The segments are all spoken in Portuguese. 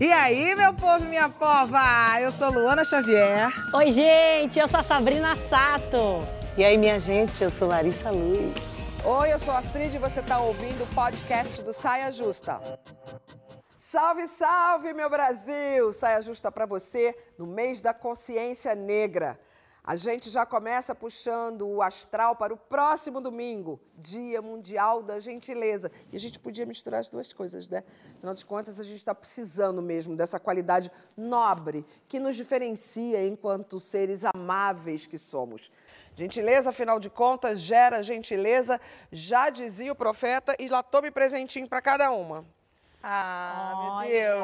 E aí, meu povo e minha pova? Eu sou Luana Xavier. Oi, gente, eu sou a Sabrina Sato. E aí, minha gente, eu sou Larissa Luz. Oi, eu sou a Astrid e você está ouvindo o podcast do Saia Justa. Salve, salve, meu Brasil! Saia Justa para você no mês da consciência negra. A gente já começa puxando o astral para o próximo domingo, Dia Mundial da Gentileza. E a gente podia misturar as duas coisas, né? Afinal de contas, a gente está precisando mesmo dessa qualidade nobre que nos diferencia enquanto seres amáveis que somos. Gentileza, afinal de contas, gera gentileza, já dizia o profeta, e lá tome presentinho para cada uma. Ah, meu Deus.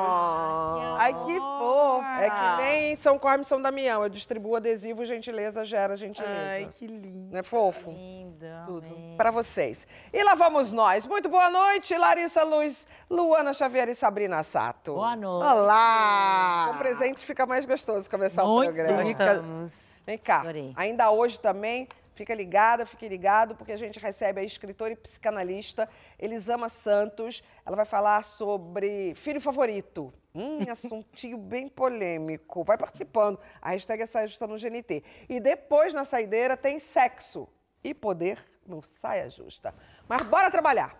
Ai, que fofo. É que nem São Corme São Damião. Eu distribuo adesivo, gentileza gera gentileza. Ai, que lindo. Não é fofo? Lindo. Tudo. Para vocês. E lá vamos nós. Muito boa noite, Larissa Luz, Luana Xavier e Sabrina Sato. Boa noite. Olá! Com presente fica mais gostoso começar Muito. o programa. Gostamos. Vem cá. Adorei. Ainda hoje também, fica ligada, fique ligado, porque a gente recebe a escritora e psicanalista Elisama Santos. Ela vai falar sobre filho favorito. Hum, assuntinho bem polêmico. Vai participando. A hashtag é Saia Justa no GNT. E depois, na saideira, tem sexo e poder no Saia Justa. Mas bora trabalhar.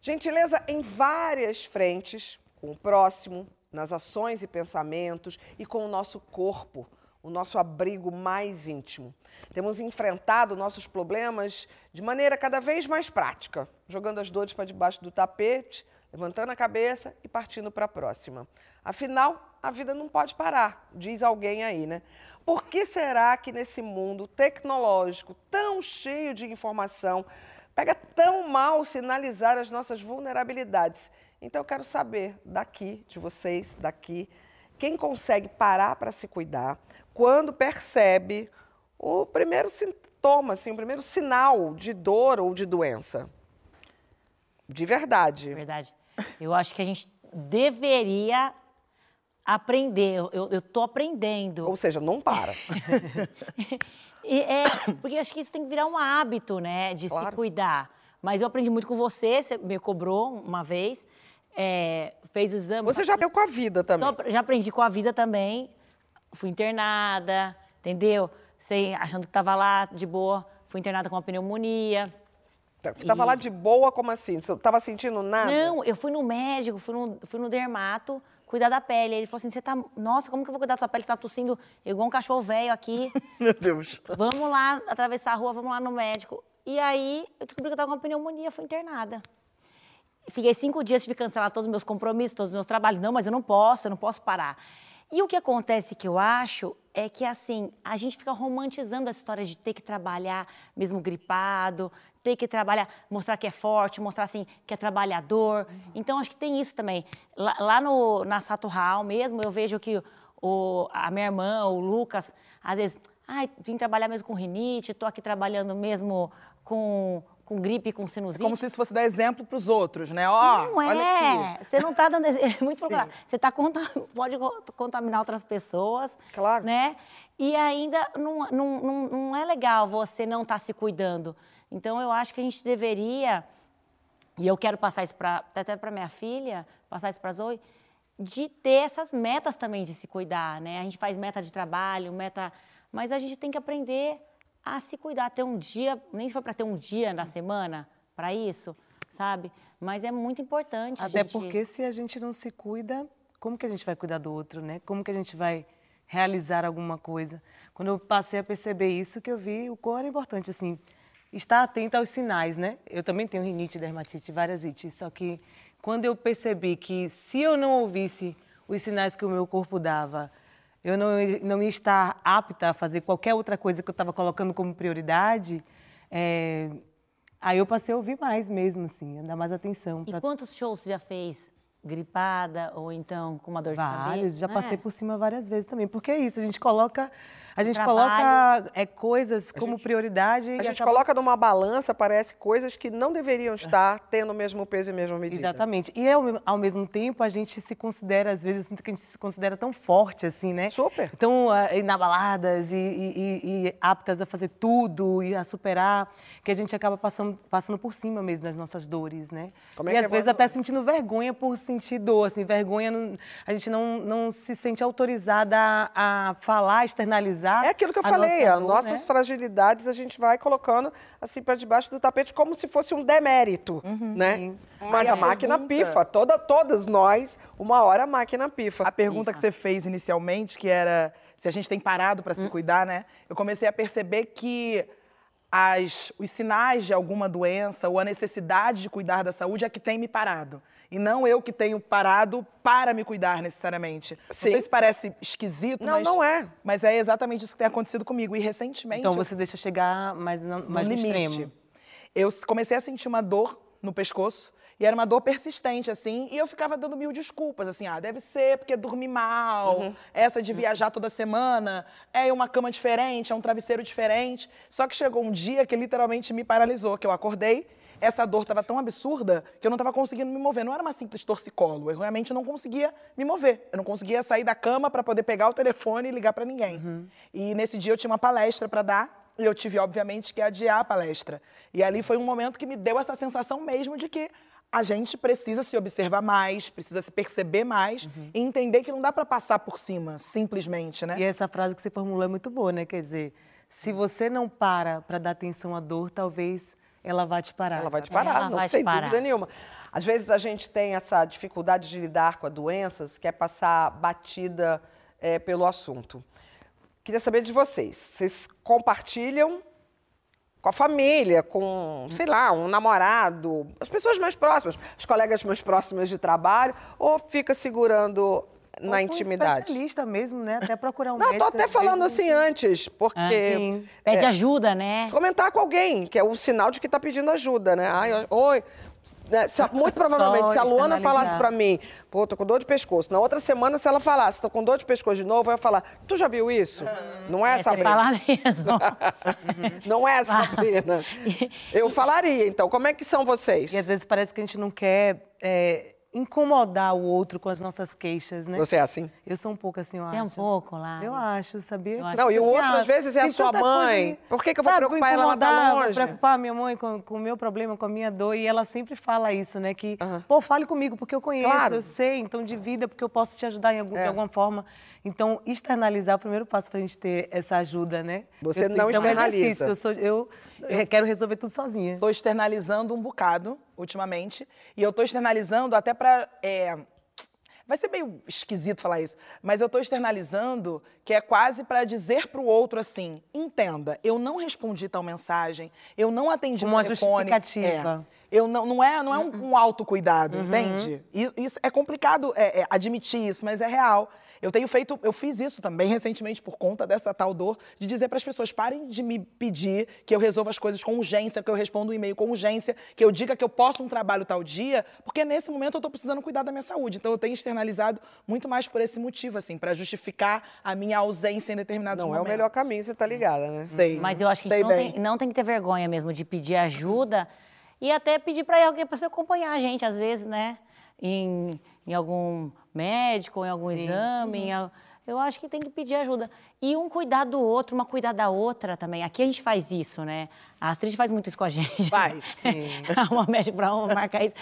Gentileza em várias frentes, com o próximo, nas ações e pensamentos e com o nosso corpo, o nosso abrigo mais íntimo. Temos enfrentado nossos problemas de maneira cada vez mais prática, jogando as dores para debaixo do tapete, levantando a cabeça e partindo para a próxima. Afinal, a vida não pode parar, diz alguém aí, né? Por que será que nesse mundo tecnológico tão cheio de informação pega tão mal sinalizar as nossas vulnerabilidades? Então eu quero saber daqui, de vocês, daqui, quem consegue parar para se cuidar quando percebe o primeiro sintoma, assim, o primeiro sinal de dor ou de doença. De verdade. Verdade. Eu acho que a gente deveria aprender. Eu, tô aprendendo. Ou seja, não para. E é, porque acho que isso tem que virar um hábito, né? De se Claro. cuidar. Mas eu aprendi muito com você, você me cobrou uma vez, é, fez o exame. Você já deu com a vida também. Então, já aprendi com a vida também. Fui internada, entendeu? Sei, achando que tava lá de boa. Fui internada com uma pneumonia. Você tava lá de boa, como assim? Você tava sentindo nada? Não, eu fui no médico, fui no, fui no dermato cuidar da pele. Ele falou assim: você tá. Nossa, como que eu vou cuidar da sua pele? Você tá tossindo igual um cachorro velho aqui. Meu Deus. Vamos lá atravessar a rua, vamos lá no médico. E aí eu descobri que eu tava com uma pneumonia, fui internada. Fiquei cinco dias, tive que cancelar todos os meus compromissos, todos os meus trabalhos. Não, mas eu não posso, eu não posso parar. E o que acontece que eu acho é que, assim, a gente fica romantizando a história de ter que trabalhar mesmo gripado, ter que trabalhar, mostrar que é forte, mostrar, assim, que é trabalhador. Então, acho que tem isso também. Lá, lá no, na Sato Hall mesmo, eu vejo que o, a minha irmã, o Lucas, às vezes, ai, vim trabalhar mesmo com rinite, tô aqui trabalhando mesmo com, com gripe, com sinusite. Como se isso fosse dar exemplo para os outros, né? Ó, Não olha é. Você não está dando. É muito claro. Você tá pode co- contaminar outras pessoas. Claro. Né? E ainda não, não, não, não é legal você não estar se cuidando. Então, eu acho que a gente deveria, e eu quero passar isso pra, até para minha filha, passar isso para a Zoe, de ter essas metas também de se cuidar, né? A gente faz meta de trabalho, meta. Mas a gente tem que aprender a se cuidar, ter um dia, nem se for para ter um dia na semana para isso, sabe? Mas é muito importante. Até gente- porque se a gente não se cuida, como que a gente vai cuidar do outro, né? Como que a gente vai realizar alguma coisa? Quando eu passei a perceber isso, que eu vi o quão era importante, assim, estar atenta aos sinais, né? Eu também tenho rinite, dermatite, várias ites, só que quando eu percebi que se eu não ouvisse os sinais que o meu corpo dava, eu não, não ia estar apta a fazer qualquer outra coisa que eu estava colocando como prioridade, é, aí eu passei a ouvir mais mesmo, assim, a dar mais atenção. E pra- quantos shows você já fez gripada ou então com uma dor de cabeça? Vários, já É. passei por cima várias vezes também. Porque é isso, a gente coloca, a gente Trabalho. coloca é, coisas como prioridade. A gente acaba- coloca numa balança, parece, coisas que não deveriam estar tendo o mesmo peso e a mesma medida. Exatamente. E ao, me- ao mesmo tempo, a gente se considera, às vezes, eu sinto que a gente se considera tão forte, assim, né? Super. Tão ah, inabaladas e, e- e- aptas a fazer tudo e a superar, que a gente acaba passando, passando por cima mesmo das nossas dores, né? Como é e às é vezes até sentindo vergonha por sentir dor, assim, vergonha, não- a gente não, não se sente autorizada a, a falar, externalizar. É aquilo que eu a falei, nossa as dor, nossas né? fragilidades a gente vai colocando assim para debaixo do tapete como se fosse um demérito, né? sim. Mas a a máquina pergunta- pifa, toda, todas nós, uma hora a máquina pifa. A pergunta que você fez inicialmente, que era se a gente tem parado para se cuidar, né? Eu comecei a perceber que as, os sinais de alguma doença ou a necessidade de cuidar da saúde é que tem me parado. E não eu que tenho parado para me cuidar necessariamente. Sim. Não sei se parece esquisito, Não, mas. não é. Mas é exatamente isso que tem acontecido comigo. E recentemente. Então eu- você deixa chegar mais no, mais no limite. extremo. Eu comecei a sentir uma dor no pescoço. E era uma dor persistente, assim, e eu ficava dando mil desculpas, assim, ah, deve ser porque dormi mal, Uhum. essa de viajar toda semana, é uma cama diferente, é um travesseiro diferente. Só que chegou um dia que literalmente me paralisou, que eu acordei, essa dor estava tão absurda que eu não estava conseguindo me mover. Não era uma simples torcicolo, eu realmente não conseguia me mover. Eu não conseguia sair da cama para poder pegar o telefone e ligar para ninguém. Uhum. E nesse dia eu tinha uma palestra para dar, e eu tive, obviamente, que adiar a palestra. E ali foi um momento que me deu essa sensação mesmo de que a gente precisa se observar mais, precisa se perceber mais e entender que não dá para passar por cima, simplesmente, né? E essa frase que você formulou é muito boa, né? Quer dizer, se você não para para dar atenção à dor, talvez ela vá te parar. Ela vai te parar, Ela não, vai sem parar. dúvida nenhuma. Às vezes a gente tem essa dificuldade de lidar com as doenças, que é passar batida eh, pelo assunto. Queria saber de vocês. Vocês compartilham com a família, com, sei lá, um namorado, as pessoas mais próximas, as colegas mais próximas de trabalho, ou fica segurando Ou na um intimidade? especialista mesmo, né? Até procurar um Não, médico. tô até falando assim gente- antes, porque Ah, sim. Pede É. ajuda, né? comentar com alguém, que é o sinal de que está pedindo ajuda, né? Ai, oi. Né, muito provavelmente, se a Luana falasse para mim, pô, tô com dor de pescoço. Na outra semana, se ela falasse, tô com dor de pescoço de novo, eu ia falar, tu já viu isso? Não é, É, Sabrina? fala mesmo. Não é, Sabrina? Eu falaria, então. Como é que são vocês? E às vezes parece que a gente não quer é, incomodar o outro com as nossas queixas, né? Você é assim? Eu sou um pouco assim, eu Você acho. é um pouco lá. Eu acho, sabia? Eu acho. Não, e o Assim, outro, ah, às vezes, é a sua coisa mãe. ali. Por que que eu vou Sabe, preocupar ela, ela tá incomodar, longe? Vou preocupar minha mãe com, com o meu problema, com a minha dor. E ela sempre fala isso, né? Que, Aham. pô, fale comigo, porque eu conheço, Claro. eu sei. Então, divida, porque eu posso te ajudar em algum- É. de alguma forma. Então, externalizar é o primeiro passo para a gente ter essa ajuda, né? Você Eu- não isso é um externaliza. exercício, Eu, sou, eu, eh, quero resolver tudo sozinha. Estou externalizando um bocado, ultimamente. E eu estou externalizando até para. Vai ser meio esquisito falar isso, mas eu estou externalizando que é quase para dizer para o outro assim: entenda, eu não respondi tal mensagem, eu não atendi uma telefone. justificativa. É. Eu não, não é, não é um, um autocuidado, entende? E- Isso, é complicado é, é, admitir isso, mas é real. Eu tenho feito, eu fiz isso também recentemente por conta dessa tal dor, de dizer para as pessoas, parem de me pedir que eu resolva as coisas com urgência, que eu responda um e-mail com urgência, que eu diga que eu posso um trabalho tal dia, porque nesse momento eu estou precisando cuidar da minha saúde. Então eu tenho externalizado muito mais por esse motivo, assim, para justificar a minha ausência em determinados Não é o momentos. melhor caminho, você tá ligada, né? Sei. Mas eu acho que a gente não tem, não tem que ter vergonha mesmo de pedir ajuda e até pedir para alguém para você acompanhar a gente, às vezes, né? Em, em algum médico, em algum exame. em al- eu acho que tem que pedir ajuda. E um cuidar do outro, uma cuidar da outra também. Aqui a gente faz isso, né? A Astrid faz muito isso com a gente. Faz, sim. uma médica para uma marcar isso.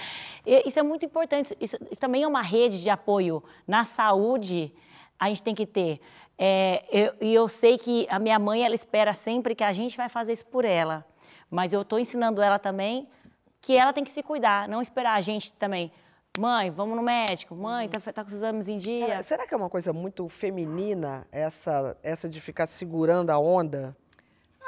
E isso é muito importante. Isso, isso também é uma rede de apoio na saúde. A gente tem que ter. É, eu- E eu, sei que a minha mãe ela espera sempre que a gente vai fazer isso por ela. Mas eu estou ensinando ela também que ela tem que se cuidar, não esperar a gente também. Mãe, vamos no médico. Mãe, tá, tá com os exames em dia. Será que é uma coisa muito feminina essa, essa de ficar segurando a onda?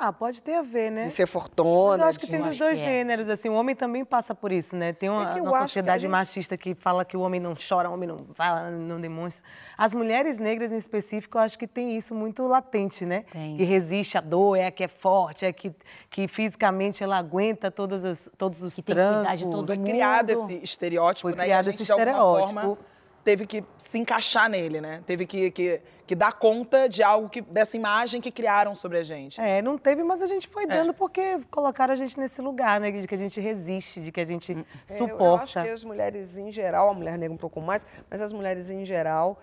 Ah, pode ter a ver, né? De ser Mas fortona? eu acho que tem dos dois é. gêneros, assim, o homem também passa por isso, né? Tem uma, É uma acho que a sociedade gente- machista que fala que o homem não chora, o homem não fala, não demonstra. As mulheres negras, em específico, eu acho que tem isso muito latente, né? Tem. Que resiste à dor, é a que é forte, é que, que fisicamente ela aguenta todos os, todos os Que tem que trancos. cuidar de todo Foi mundo. criado esse estereótipo, Foi né? criado esse estereótipo. Teve que se encaixar nele, né? Teve que, que, que dar conta de algo que dessa imagem que criaram sobre a gente. É, não teve, mas a gente foi dando porque colocaram a gente nesse lugar, né? De que a gente resiste, de que a gente É, eu- Eu, acho suporta. que as mulheres em geral, a mulher negra um pouco mais, mas as mulheres em geral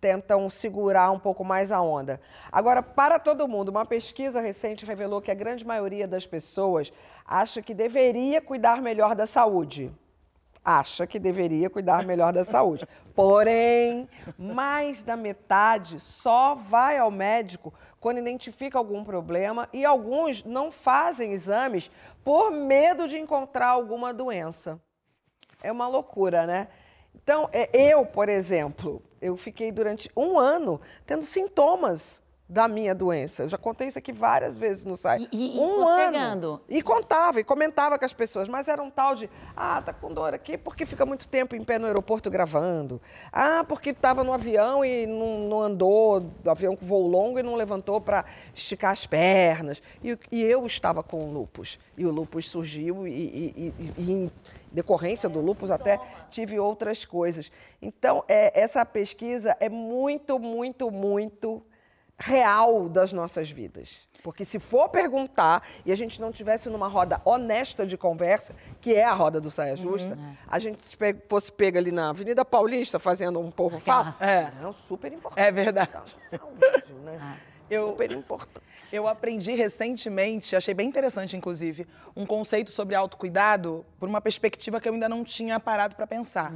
tentam segurar um pouco mais a onda. Agora, para todo mundo, uma pesquisa recente revelou que a grande maioria das pessoas acha que deveria cuidar melhor da saúde. Acha que deveria cuidar melhor da saúde. Porém, mais da metade só vai ao médico quando identifica algum problema e alguns não fazem exames por medo de encontrar alguma doença. É uma loucura, né? Então, é, eu, por exemplo, eu fiquei durante um ano tendo sintomas da minha doença. Eu já contei isso aqui várias vezes no site. E- e- um postergando. ano. E contava, e comentava com as pessoas, mas era um tal de, ah, tá com dor aqui porque fica muito tempo em pé no aeroporto gravando. Ah, porque estava no avião e não, não andou, do avião com voo longo e não levantou para esticar as pernas. E, e eu estava com o lupus. E o lupus surgiu e, e- e- e em decorrência do lupus até tive outras coisas. Então, é, essa pesquisa é muito, muito, muito real das nossas vidas. Porque se for perguntar e a gente não tivesse numa roda honesta de conversa, que é a roda do Saia Justa, a gente fosse pega ali na Avenida Paulista fazendo um povo fala, É. é super importante. É verdade. Saúde, né? Eu- Super importante. Eu aprendi recentemente, achei bem interessante, inclusive, um conceito sobre autocuidado por uma perspectiva que eu ainda não tinha parado para pensar.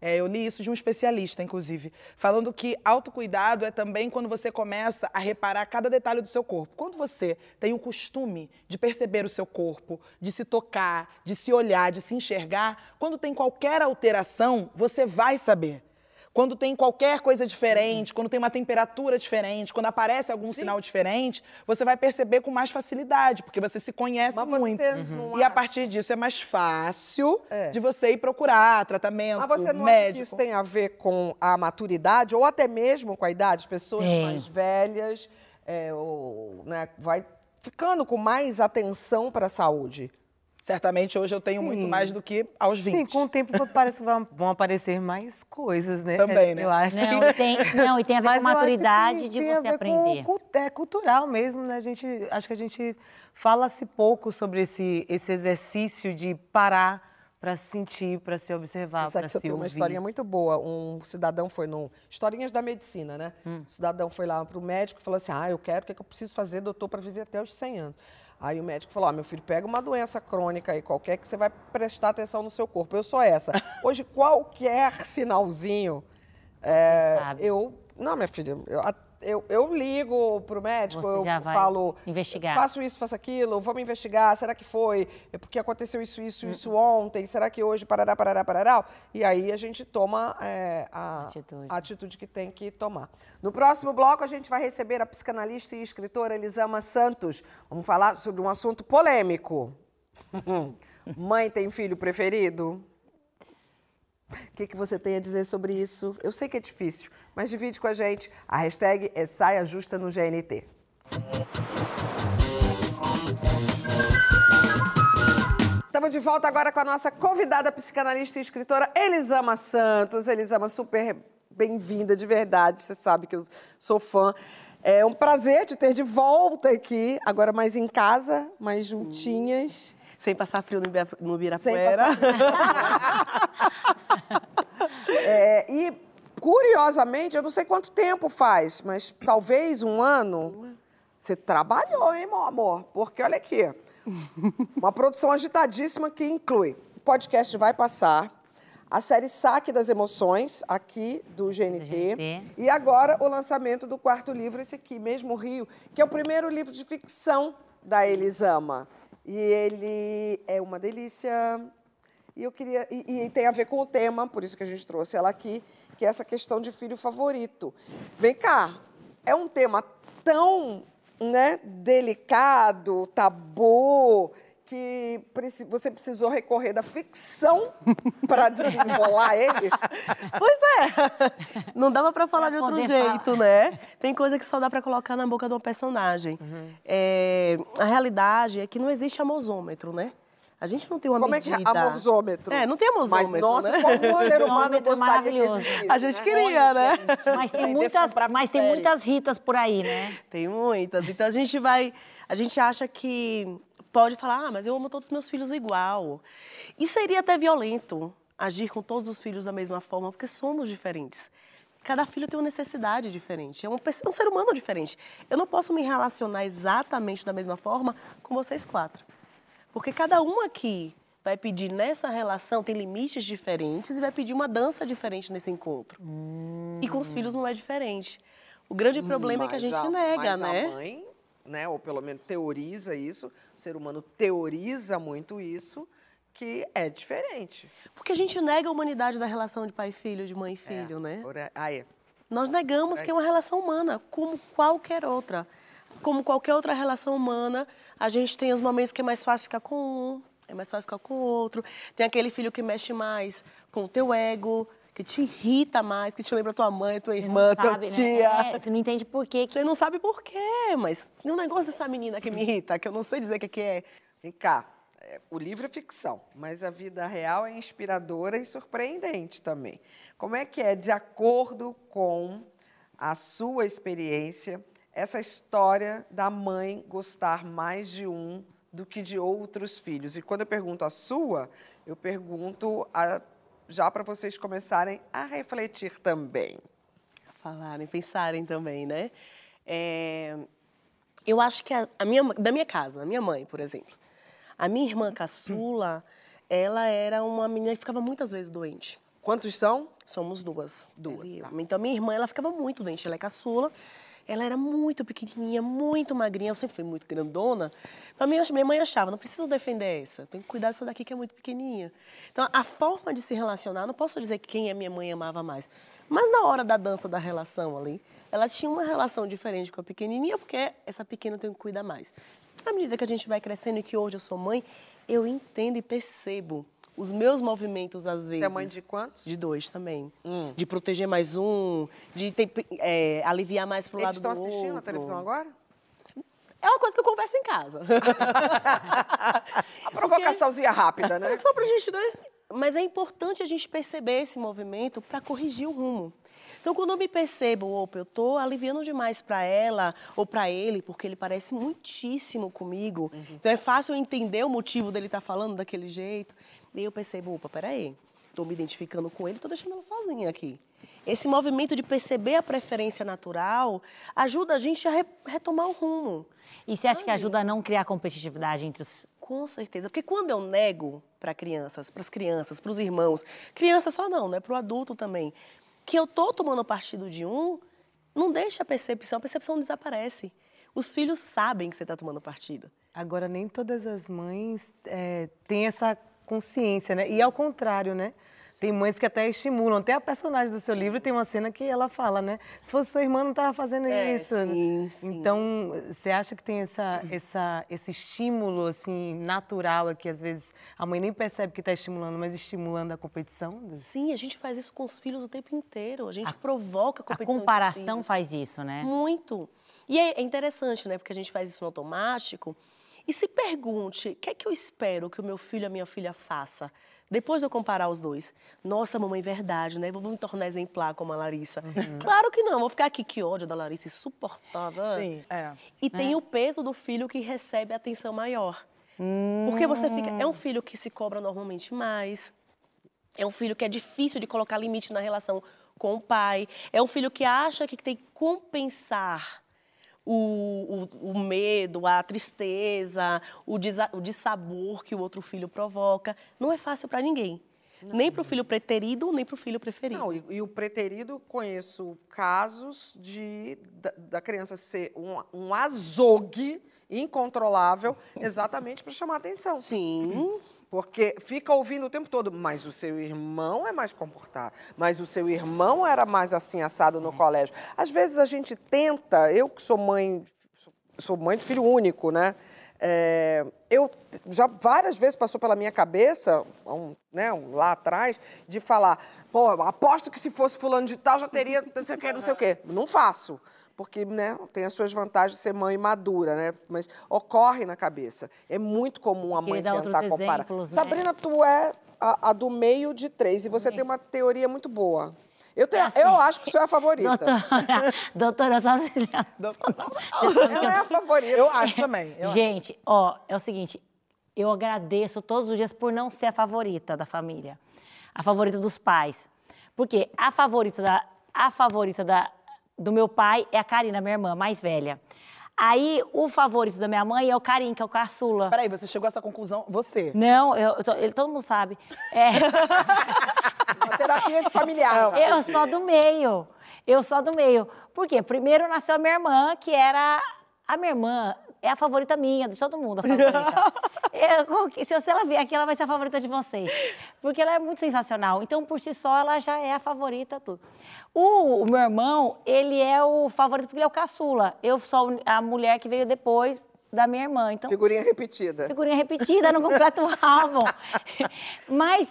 É, eu li isso de um especialista, inclusive, falando que autocuidado é também quando você começa a reparar cada detalhe do seu corpo. Quando você tem o costume de perceber o seu corpo, de se tocar, de se olhar, de se enxergar, quando tem qualquer alteração, você vai saber. Quando tem qualquer coisa diferente, quando tem uma temperatura diferente, quando aparece algum sinal diferente, você vai perceber com mais facilidade, porque você se conhece Mas muito. não E a partir disso é mais fácil É. de você ir procurar tratamento Mas você não acha médico. que isso tem a ver com a maturidade ou até mesmo com a idade? Pessoas mais velhas, é, ou, né, vai ficando com mais atenção para a saúde. Certamente hoje eu tenho Sim. muito mais do que aos 20. Sim, com o tempo parece que vão, vão aparecer mais coisas, né? Também, né? Eu acho. Não, e tem, não, e tem a ver Mas com que maturidade tem- de tem a você ver aprender. Com, é cultural mesmo, né? A gente, acho que a gente fala-se pouco sobre esse, esse exercício de parar para se sentir, para se observar, Você sabe para que eu se tenho uma ouvir. historinha muito boa. Um cidadão foi num. Historinhas da medicina, né? Hum. Um cidadão foi lá para o médico e falou assim: Ah, eu quero, o que, é que eu preciso fazer, doutor, para viver até os 100 anos? Aí o médico falou: Ó, meu filho, pega uma doença crônica aí qualquer que você vai prestar atenção no seu corpo. Eu sou essa. Hoje, qualquer sinalzinho. é, sabe. Eu. Não, minha filha, eu, eu, eu ligo pro médico, Você eu falo. investigar. Faço isso, faço aquilo, vamos investigar. Será que foi? É porque aconteceu isso, isso, isso ontem? Será que hoje? Parará, parará, parará. E aí a gente toma é, a, Atitude. a atitude que tem que tomar. No próximo bloco, a gente vai receber a psicanalista e escritora Elisama Santos. Vamos falar sobre um assunto polêmico. Mãe tem filho preferido? O que, que você tem a dizer sobre isso? Eu sei que é difícil, mas divide com a gente. A hashtag é Saia Justa no GNT. Estamos de volta agora com a nossa convidada psicanalista e escritora Elisama Santos. Elisama, super bem-vinda, de verdade. Você sabe que eu sou fã. É um prazer te ter de volta aqui, agora mais em casa, mais juntinhas. Sem passar frio no Sem Ibirapuera. É, e, curiosamente, eu não sei quanto tempo faz, mas talvez um ano. Você trabalhou, hein, meu amor? Porque olha aqui. Uma produção agitadíssima que inclui o podcast Vai Passar, a série Saque das Emoções, aqui do GNT, GNT. e agora o lançamento do quarto livro, esse aqui, mesmo Rio, que é o primeiro livro de ficção da Elisama. E ele é uma delícia. E eu queria. E, e tem a ver com o tema, por isso que a gente trouxe ela aqui, que é essa questão de filho favorito. Vem cá, é um tema tão né, delicado, tabu, que você precisou recorrer da ficção para desenrolar ele. Pois é. Não dava pra falar Pra de outro jeito, né? Tem coisa que só dá pra colocar na boca de um personagem. É, a realidade é que não existe amosômetro, né? A gente não tem uma Como é que medida... é amorzômetro? É, não tem amosômetro, Mas, nossa, né? como o ser humano Amosômetro gostaria que existisse, A gente né? queria, né? Mas tem muitas, mas tem muitas ritas por aí, né? Tem muitas. Então a gente vai. A gente acha que pode falar, ah, mas eu amo todos os meus filhos igual. E seria até violento agir com todos os filhos da mesma forma, porque somos diferentes. Cada filho tem uma necessidade diferente, é um, é um ser humano diferente. Eu não posso me relacionar exatamente da mesma forma com vocês quatro. Porque cada um aqui vai pedir nessa relação, tem limites diferentes e vai pedir uma dança diferente nesse encontro. E com os filhos não é diferente. O grande problema é que a gente nega, mas né? A mãe, né, ou pelo menos teoriza isso, o ser humano teoriza muito isso, que é diferente. Porque a gente nega a humanidade da relação de pai e filho, de mãe e filho, né? Por Ah, é. Nós negamos que é uma relação humana, como qualquer outra. Como qualquer outra relação humana, a gente tem os momentos que é mais fácil ficar com um, é mais fácil ficar com o outro. Tem aquele filho que mexe mais com o teu ego, que te irrita mais, que te lembra tua mãe, tua irmã, tua sabe, né? tia. É, você não entende por quê. que- Você não sabe por quê, mas tem um negócio dessa menina que me irrita, que eu não sei dizer o que que é. Vem cá, é, o livro é ficção, mas a vida real é inspiradora e surpreendente também. Como é que é, de acordo com a sua experiência, essa história da mãe gostar mais de um do que de outros filhos? E quando eu pergunto a sua, eu pergunto a- já para vocês começarem a refletir também. falarem, pensarem também, né? É, eu acho que a, a minha, da minha casa, a minha mãe, por exemplo, a minha irmã caçula, ela era uma menina que ficava muitas vezes doente. Quantos são? Somos duas. Duas, tá. Então, minha irmã, ela ficava muito doente. Ela é caçula. Ela era muito pequenininha, muito magrinha. Eu sempre fui muito grandona. Então, minha, minha mãe achava, não preciso defender essa. Tem que cuidar dessa daqui que é muito pequenininha. Então, a forma de se relacionar, não posso dizer que quem a minha mãe amava mais. Mas na hora da dança da relação ali, ela tinha uma relação diferente com a pequenininha, porque essa pequena tenho que cuidar mais. À medida que a gente vai crescendo e que hoje eu sou mãe, eu entendo e percebo os meus movimentos às vezes. Você é mãe de quantos? De dois também. Hum. De proteger mais um, de ter- é, aliviar mais pro Eles lado estão do assistindo a outro. televisão agora? É uma coisa que eu converso em casa. A provocaçãozinha rápida, né? É só pra gente, né? Mas é importante a gente perceber esse movimento para corrigir o rumo. Então, quando eu me percebo, opa, eu tô aliviando demais para ela ou para ele, porque ele parece muitíssimo comigo. Então, é fácil eu entender o motivo dele estar falando daquele jeito. E eu percebo, opa, peraí, tô me identificando com ele, tô deixando ela sozinha aqui. Esse movimento de perceber a preferência natural ajuda a gente a re- retomar o rumo. E você acha que ajuda a não criar competitividade entre os. Com certeza, porque quando eu nego para crianças, para as crianças, para os irmãos, criança só não, né, para o adulto também, que eu tô tomando partido de um, não deixa a percepção, a percepção desaparece. Os filhos sabem que você está tomando partido. Agora, nem todas as mães é, têm essa consciência, né? E ao contrário, né? Tem mães que até estimulam. Até a personagem do seu livro tem uma cena que ela fala, né? Se fosse sua irmã, não estava fazendo É, isso. sim, sim. Então, você acha que tem essa, essa, esse estímulo, assim, natural, que às vezes a mãe nem percebe que está estimulando, mas estimulando a competição? Sim, a gente faz isso com os filhos o tempo inteiro. A gente provoca a A competição. de comparação faz isso, né? Muito. E é é interessante, né? Porque a gente faz isso no automático. E se pergunte, o que é que eu espero que o meu filho e a minha filha faça? Depois de eu comparar os dois. Nossa, mamãe, verdade, né? Vou me tornar exemplar como a Larissa. Claro que não. Vou ficar aqui, que ódio da Larissa, insuportável. Sim, é. E tem o peso do filho que recebe atenção maior. Porque você fica. É um filho que se cobra normalmente mais. É um filho que é difícil de colocar limite na relação com o pai. É um filho que acha que tem que compensar o, o, o medo, a tristeza, o, desa, o dissabor que o outro filho provoca. Não é fácil para ninguém. Nem para o filho preterido, nem para o filho preferido. Não, e, e o preterido, conheço casos de da, da criança ser um, um azogue incontrolável exatamente para chamar atenção. Sim. Porque fica ouvindo o tempo todo, mas o seu irmão é mais comportado, mas o seu irmão era mais assim assado no colégio. Às vezes a gente tenta, eu que sou mãe, sou- sou mãe de filho único, né? É, eu já várias vezes passou pela minha cabeça, um, né, um- lá atrás, de falar, pô, aposto que se fosse fulano de tal já teria não sei o quê, não sei o quê. Não faço porque né, tem as suas vantagens de ser mãe madura, né? Mas ocorre na cabeça. É muito comum a mãe tentar comparar. exemplos, né? Sabrina, tu é a, a do meio de três e você tem uma teoria muito boa. Eu, tenho, É assim. eu acho que você é a favorita. Doutora, doutora, só Ela é a favorita. Eu acho também. eu acho. Gente, ó, é o seguinte, eu agradeço todos os dias por não ser a favorita da família, a favorita dos pais. Porque a favorita da, a favorita da, do meu pai é a Karina, minha irmã mais velha. Aí, o favorito da minha mãe é o Karim, que é o caçula. Peraí, você chegou a essa conclusão, você. Não, eu, eu tô- ele, todo mundo sabe. É, Uma terapia de familiar. eu sou do meio. Eu sou do meio. Por quê? Primeiro nasceu a minha irmã, que era. A minha irmã é a favorita minha, de todo mundo, a favorita. Eu- como que- se ela vier aqui, ela vai ser a favorita de vocês. Porque ela é muito sensacional. Então, por si só, ela já é a favorita, tudo. O, o meu irmão, ele é o favorito porque ele é o caçula. Eu sou a mulher que veio depois da minha irmã. Então, Figurinha repetida. figurinha repetida no completo álbum. Mas,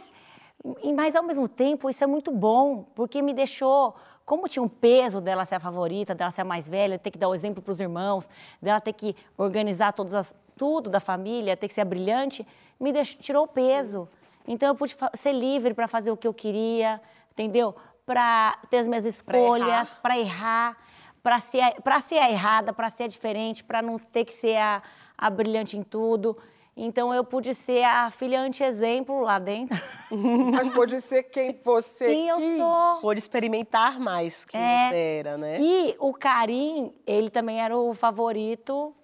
mas, ao mesmo tempo, isso é muito bom, porque me deixou. Como tinha um peso dela ser a favorita, dela ser a mais velha, ter que dar o exemplo para os irmãos, dela ter que organizar todas as, tudo da família, ter que ser a brilhante, me deixou, tirou o peso. Então eu pude ser livre para fazer o que eu queria, entendeu? Para ter as minhas escolhas, para errar, para ser, pra ser a errada, para ser a diferente, para não ter que ser a, a brilhante em tudo. Então eu pude ser a filha anti-exemplo lá dentro. Mas pode ser quem você Quem eu quis. sou. Pôde experimentar mais quem É. você era, né? E o Karim, ele também era o favorito.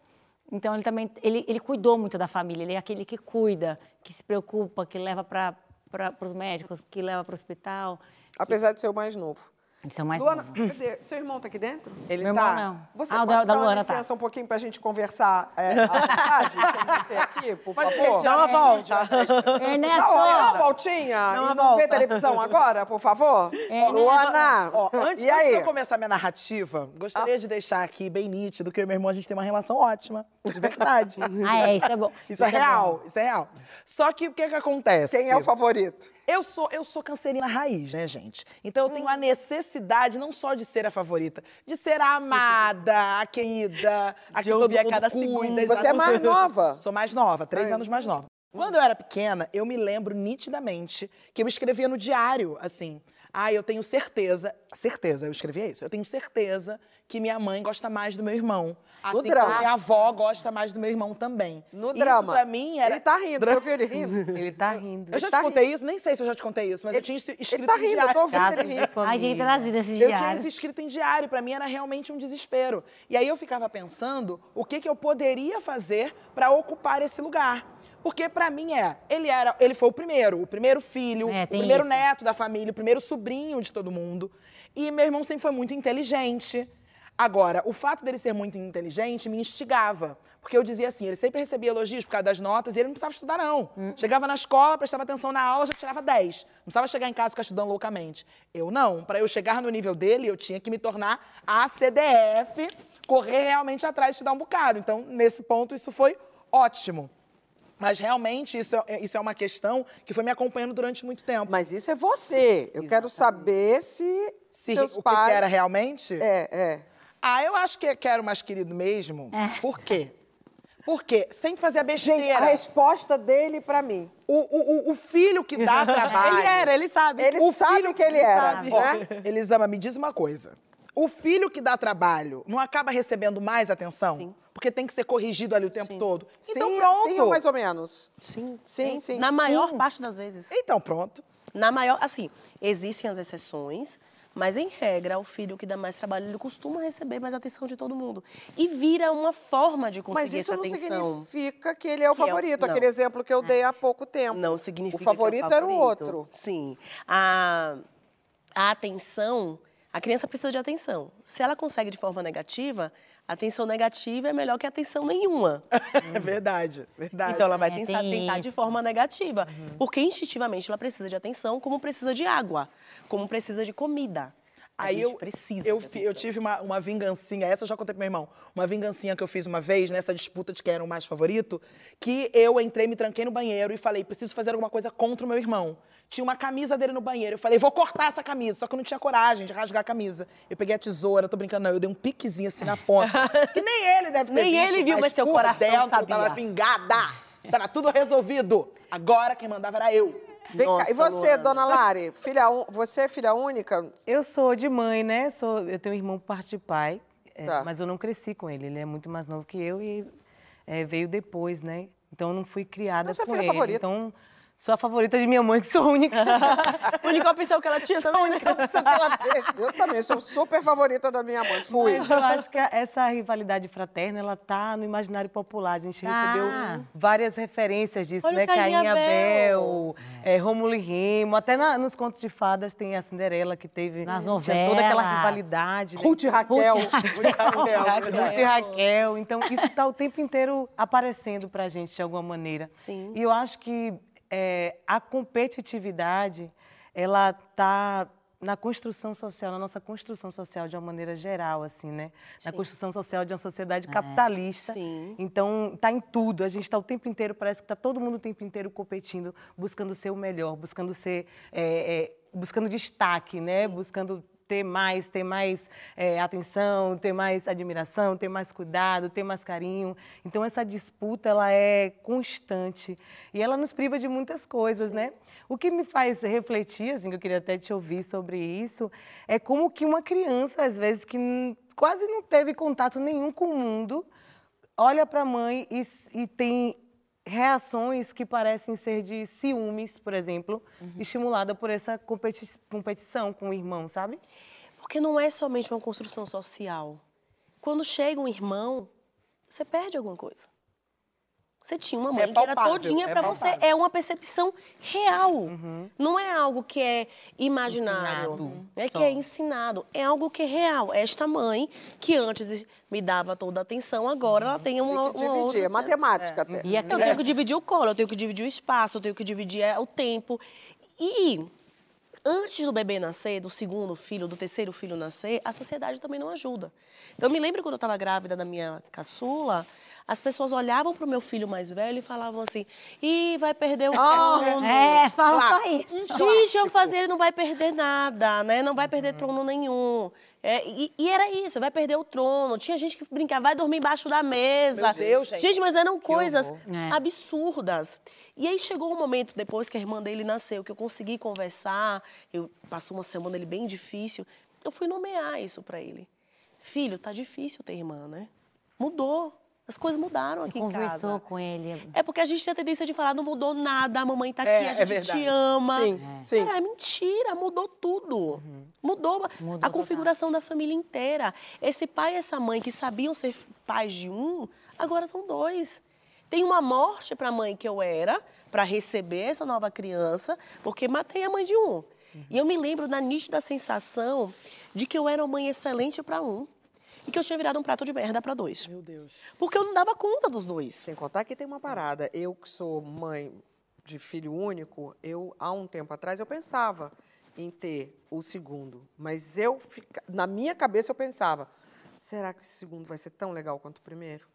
Então ele também ele, ele cuidou muito da família. Ele é aquele que cuida, que se preocupa, que leva para os médicos, que leva para o hospital. Apesar de ser o mais novo. Isso é o mais Luana, novo. cadê? Seu irmão tá aqui dentro? Ele Meu tá. irmão não. Você ah, o pode da, da Luana tá. licença um pouquinho pra gente conversar é, à vontade com você aqui, por favor? Dá uma volta. Ernesto! Dá uma, voltinha e não vê televisão agora, por favor? É, Luana, Ó, antes, e antes aí? de eu começar minha narrativa, gostaria de deixar aqui bem nítido que eu e meu irmão a gente tem uma relação ótima, de verdade. Ah, é, isso é bom. Isso é real, isso é real. Só que o que que acontece? Quem é o favorito? Eu sou, eu sou canceriana raiz, né, gente? Então eu tenho a necessidade não só de ser a favorita, de ser a amada, a querida, a De que todo ouvir a mundo cada cuida. segundo. Você é mais nova. Sou mais nova, três É. anos mais nova. Quando eu era pequena, eu me lembro nitidamente que eu escrevia no diário, assim. Ah, eu tenho certeza, certeza, eu escrevia isso. Eu tenho certeza que minha mãe gosta mais do meu irmão. No Assim drama. como minha avó gosta mais do meu irmão também. No Isso drama. pra mim era Ele tá rindo, você ouviu ele rindo? Ele tá rindo. eu já tá te contei isso? Nem sei se eu já te contei isso, mas eu tinha escrito Ele tá em rindo, eu diário. tô ouvindo ele família. Ai, gente, trazida esses Eu tinha diários. isso escrito em diário, pra mim era realmente um desespero. E aí eu ficava pensando o que, que eu poderia fazer pra ocupar esse lugar. Porque pra mim é, ele era, ele foi o primeiro, o primeiro filho, É, o primeiro isso. neto da família, o primeiro sobrinho de todo mundo. E meu irmão sempre foi muito inteligente. Agora, o fato dele ser muito inteligente me instigava. Porque eu dizia assim, ele sempre recebia elogios por causa das notas e ele não precisava estudar, não. Hum. Chegava na escola, prestava atenção na aula, já tirava 10. Não precisava chegar em casa e ficar estudando loucamente. Eu não. Para eu chegar no nível dele, eu tinha que me tornar a CDF, correr realmente atrás de estudar um bocado. Então, nesse ponto, isso foi ótimo. Mas realmente isso é, isso é uma questão que foi me acompanhando durante muito tempo. Mas isso é você. Eu quero saber se, Se seus o pais... que era realmente? É, é. Ah, eu acho que que era o mais querido mesmo. Por quê? Porque sem fazer a Gente, a besteira. resposta dele pra mim. O, o, o- filho que dá trabalho. Ele era, ele sabe. Ele O sabe filho que ele era, sabe. né? Ó, Elisama, me diz uma coisa. O filho que dá trabalho não acaba recebendo mais atenção? Sim. Porque tem que ser corrigido ali o tempo todo? Então sim, pronto. sim ou mais ou menos? Sim. Sim, sim. Na maior parte das vezes. Então pronto. Na maior, assim, existem as exceções, mas em regra, o filho que dá mais trabalho, ele costuma receber mais atenção de todo mundo. E vira uma forma de conseguir Mas isso essa não atenção. significa que ele é o Que é o- favorito, aquele exemplo que eu dei há pouco tempo. Não significa O favorito, que é era o favorito. outro. Sim. A, a atenção, a criança precisa de atenção. Se ela consegue de forma negativa, atenção negativa é melhor que a atenção nenhuma. É verdade, verdade. Então ela vai É, tentar, tentar de forma negativa. Porque instintivamente ela precisa de atenção, como precisa de água, como precisa de comida. A Aí gente eu, precisa. eu, eu tive uma, uma vingancinha, essa eu já contei pro meu irmão, uma vingancinha que eu fiz uma vez nessa disputa de quem era o mais favorito, que eu entrei, me tranquei no banheiro e falei, preciso fazer alguma coisa contra o meu irmão. Tinha uma camisa dele no banheiro, eu falei, vou cortar essa camisa, só que eu não tinha coragem de rasgar a camisa. Eu peguei a tesoura, tô brincando, não, eu dei um piquezinho assim na ponta, que nem ele deve ter Nem visto, ele viu, mas seu coração dentro, sabia. tava vingada, tava tudo resolvido. Agora quem mandava era eu. Vem cá, Nossa, e você, Luana. dona Lari? Filha, un- você é filha única? Eu sou de mãe, né? Sou, eu tenho um irmão por parte de pai, é, Tá. mas eu não cresci com ele. Ele é muito mais novo que eu e é, veio depois, né? Então eu não fui criada você é com filha ele. favorita. Então Sou a favorita de minha mãe, que sou a única. A única opção que ela tinha também. a única opção que ela teve. Eu também sou super favorita da minha mãe. Fui. Mas eu acho que essa rivalidade fraterna, ela tá no imaginário popular. A gente recebeu Ah. várias referências disso, Olha né? e Abel. Abel, é, Rômulo e Remo. Até na- nos contos de fadas tem a Cinderela, que teve Nas tinha toda aquela novelas. rivalidade. né? Ruth e Raquel. Ruth e Raquel, Raquel. Ruth e Raquel. Então, isso está o tempo inteiro aparecendo para a gente, de alguma maneira. Sim. E eu acho que é, a competitividade, ela está na construção social, na nossa construção social de uma maneira geral, assim, né? Na construção social de uma sociedade capitalista. Sim. Então, está em tudo. A gente está o tempo inteiro, parece que está todo mundo o tempo inteiro competindo, buscando ser o melhor, buscando ser, é, é, buscando destaque, né? Buscando ter mais, ter mais é, atenção, ter mais admiração, ter mais cuidado, ter mais carinho. Então essa disputa ela é constante e ela nos priva de muitas coisas, né? O que me faz refletir, assim, que eu queria até te ouvir sobre isso, é como que uma criança às vezes que quase não teve contato nenhum com o mundo olha para a mãe e, e tem reações que parecem ser de ciúmes, por exemplo, estimulada por essa competi competição com o irmão, sabe? Porque não é somente uma construção social. Quando chega um irmão, você perde alguma coisa. Você tinha uma mãe É que era palpável, todinha é para você. palpável. É uma percepção real. Não é algo que é imaginário. Ensinado é só. que é ensinado. É algo que é real. Esta mãe, que antes me dava toda a atenção, agora ela tem uma, Tem uma outra... dividir. É matemática até. E é Eu tenho que dividir o colo, eu tenho que dividir o espaço, eu tenho que dividir é, o tempo. E antes do bebê nascer, do segundo filho, do terceiro filho nascer, a sociedade também não ajuda. Então, eu me lembro quando eu estava grávida da minha caçula, as pessoas olhavam para o meu filho mais velho e falavam assim: ih, vai perder o trono. É, fala só isso. Gente, eu fazer, ele não vai perder nada, né? Não vai perder trono nenhum. É, e, e era isso, vai perder o trono. Tinha gente que brincava, vai dormir embaixo da mesa. Meu Deus, gente. Gente, mas eram coisas. É. absurdas. E aí chegou um momento, depois que a irmã dele nasceu, que eu consegui conversar, eu passou uma semana ele bem difícil, eu fui nomear isso para ele. Filho, tá difícil ter irmã, né? Mudou. As coisas mudaram aqui em Conversou casa. com ele. É porque a gente tem a tendência de falar, não mudou nada, a mamãe tá aqui, É, a é gente verdade. te ama. Sim, sim. Cara, é mentira, mudou tudo. Mudou, Mudou a configuração da família inteira. Esse pai e essa mãe que sabiam ser pais de um, agora são dois. Tem uma morte para a mãe que eu era, para receber essa nova criança, porque matei a mãe de um. E eu me lembro da nítida sensação de que eu era uma mãe excelente para um e que eu tinha virado um prato de merda para dois. Meu Deus. Porque eu não dava conta dos dois. Sem contar que tem uma parada. Eu que sou mãe de filho único, eu há um tempo atrás eu pensava em ter o segundo, mas eu na minha cabeça eu pensava, será que esse segundo vai ser tão legal quanto o primeiro?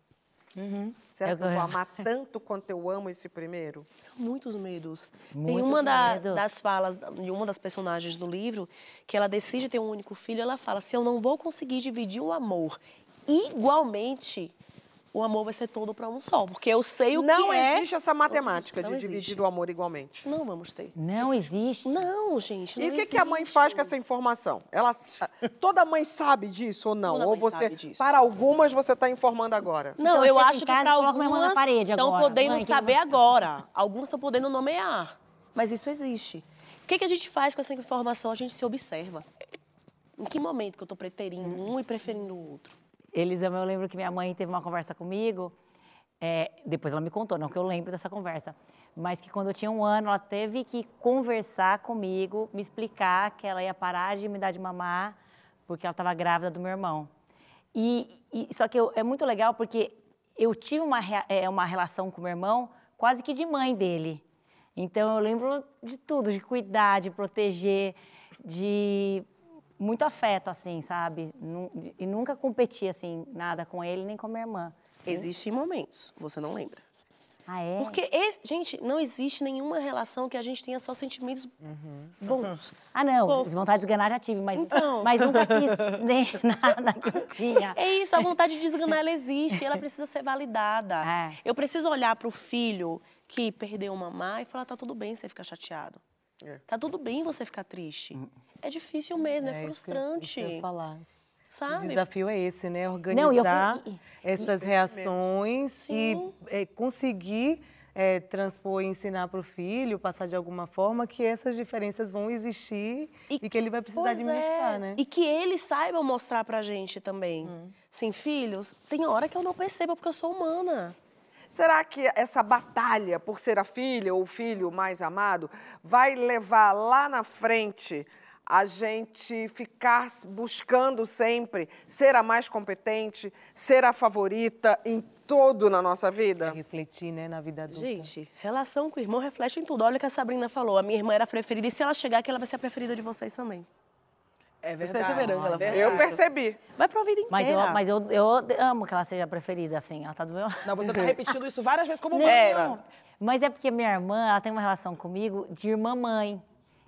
Será Eu que eu vou amar tanto quanto eu amo esse primeiro? São muitos medos. Tem Muitos uma da- das falas de uma das personagens do livro que ela decide ter um único filho. Ela fala: se eu não vou conseguir dividir o amor igualmente, o amor vai ser todo para um só, porque eu sei o não que é. existe essa matemática Não de existe. dividir o amor igualmente. Não vamos ter. Não existe. Não, gente. E não o que, que a mãe faz com essa informação? Ela, toda mãe sabe disso ou não? Toda ou você, sabe disso. para algumas, você está informando agora? Não, Então, eu em acho que e para algumas parede estão podendo Mãe, saber agora. Alguns estão podendo nomear. Mas isso existe. O que, que a gente faz com essa informação? A gente se observa. Em que momento que eu estou preterindo um e preferindo o outro? Elisama, eu lembro que minha mãe teve uma conversa comigo. é, depois ela me contou, não que eu lembro dessa conversa. Mas que quando eu tinha um ano, ela teve que conversar comigo, me explicar que ela ia parar de me dar de mamar, porque ela estava grávida do meu irmão. E, e- só que eu- é muito legal porque eu tive uma, é, uma relação com meu irmão quase que de mãe dele. Então eu lembro de tudo, de cuidar, de proteger, de muito afeto, assim, sabe? E nunca competi, assim, nada com ele nem com minha irmã. Existem momentos, você não lembra. Ah, é? Porque, esse- gente, não existe nenhuma relação que a gente tenha só sentimentos bons. Ah, não, Fofo. vontade de esganar já tive, mas, Então. mas nunca quis nem nada que eu tinha. É isso, a vontade de desganar, ela existe, ela precisa ser validada. É. Eu preciso olhar para o filho que perdeu uma mamãe e falar, tá tudo bem você ficar chateado. É. Tá tudo bem você ficar triste. É difícil mesmo, é, isso isso frustrante. que eu falar. O Sabe? desafio é esse, né? Não, e Organizar e- essas reações e é, conseguir é, transpor e ensinar para o filho, passar de alguma forma, que essas diferenças vão existir e, que ele vai precisar Pois administrar, é. né? E que eles saibam mostrar pra gente também. Sim, filhos, tem hora que eu não percebo porque eu sou humana. Será que essa batalha por ser a filha ou o filho mais amado vai levar lá na frente a gente ficar buscando sempre ser a mais competente, ser a favorita em tudo na nossa vida? Refletir, né, na vida adulta. Gente, relação com o irmão reflete em tudo. Olha o que a Sabrina falou. A minha irmã era a preferida. E se ela chegar aqui, ela vai ser a preferida de vocês também. É Vocês perceberam que ela falou? Eu percebi. Vai pra vida Mas, inteira. eu, mas eu, eu amo que ela seja a preferida, assim. Ela tá do meu lado. Não, você tá repetindo isso várias vezes como Não, mantra. Mas é porque minha irmã, ela tem uma relação comigo de irmã-mãe.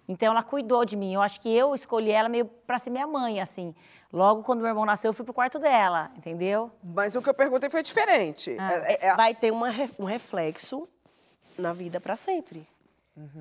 Então ela cuidou de mim. Eu acho que eu escolhi ela meio pra ser minha mãe, assim. Logo quando meu irmão nasceu, eu fui pro quarto dela, entendeu? Mas o que eu perguntei foi diferente. É- é- é- Vai ter uma um reflexo na vida pra sempre.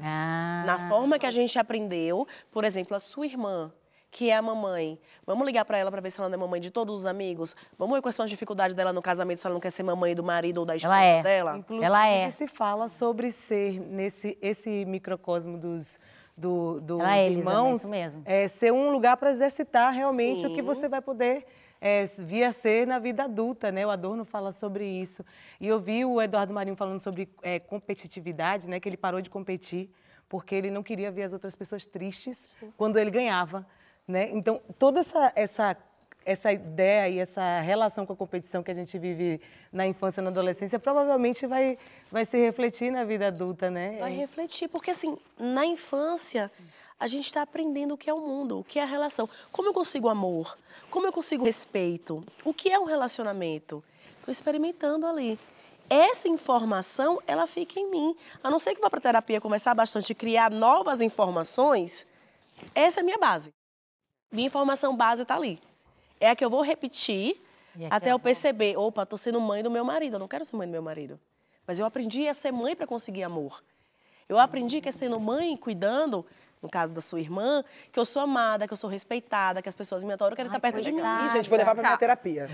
Ah. Na forma que a gente aprendeu, por exemplo, a sua irmã, que é a mamãe. Vamos ligar pra ela pra ver se ela não é mamãe de todos os amigos? Vamos ver quais são as dificuldades dela no casamento, se ela não quer ser mamãe do marido ou da esposa Ela é. dela? Inclusive, Ela é. se fala sobre ser nesse esse microcosmo dos do, dos Ela é, Elisa, irmãos, isso mesmo. é ser um lugar para exercitar realmente o que Sim. você vai poder é, vir a ser na vida adulta, né? O Adorno fala sobre isso. E eu vi o Eduardo Marinho falando sobre é, competitividade, né? Que ele parou de competir porque ele não queria ver as outras pessoas tristes quando ele ganhava, né? Então toda essa essa essa ideia e essa relação com a competição que a gente vive na infância e na adolescência provavelmente vai, vai se refletir na vida adulta, né? Vai refletir, porque assim, na infância, a gente está aprendendo o que é o mundo, o que é a relação. Como eu consigo amor? Como eu consigo respeito? O que é um relacionamento? Estou experimentando ali. Essa informação, ela fica em mim. A não ser que vá para a terapia conversar bastante e criar novas informações, essa é a minha base. Minha informação base está ali. É a que eu vou repetir até eu perceber, opa, estou sendo mãe do meu marido, eu não quero ser mãe do meu marido. Mas eu aprendi a ser mãe para conseguir amor. Eu aprendi que é sendo mãe, cuidando, no caso da sua irmã, que eu sou amada, que eu sou respeitada, que as pessoas me adoram, querem estar perto de mim. Ih, gente, vou levar pra minha terapia.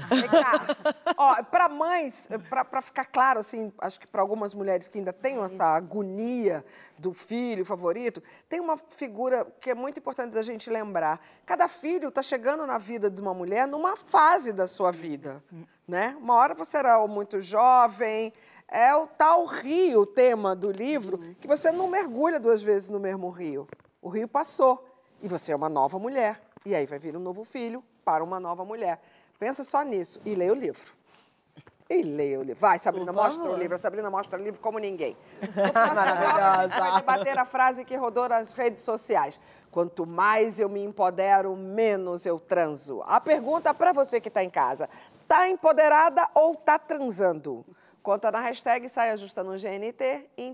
Ó, para mães, para ficar claro, assim, acho que para algumas mulheres que ainda têm essa agonia do filho favorito, tem uma figura que é muito importante da gente lembrar. Cada filho está chegando na vida de uma mulher numa fase da sua vida, né? Uma hora você era muito jovem, é o tal rio, o tema do livro, que você não mergulha duas vezes no mesmo rio. O rio passou e você é uma nova mulher. E aí vai vir um novo filho para uma nova mulher. Pensa só nisso e leia o livro. E leia o livro. Vai, Sabrina, mostra o livro. A Sabrina mostra o livro como ninguém. No próximo bloco, a gente vai debater a frase que rodou nas redes sociais. Quanto mais eu me empodero, menos eu transo. A pergunta para você que está em casa. Tá empoderada ou tá transando? Conta na hashtag Saia Justa no GNT e em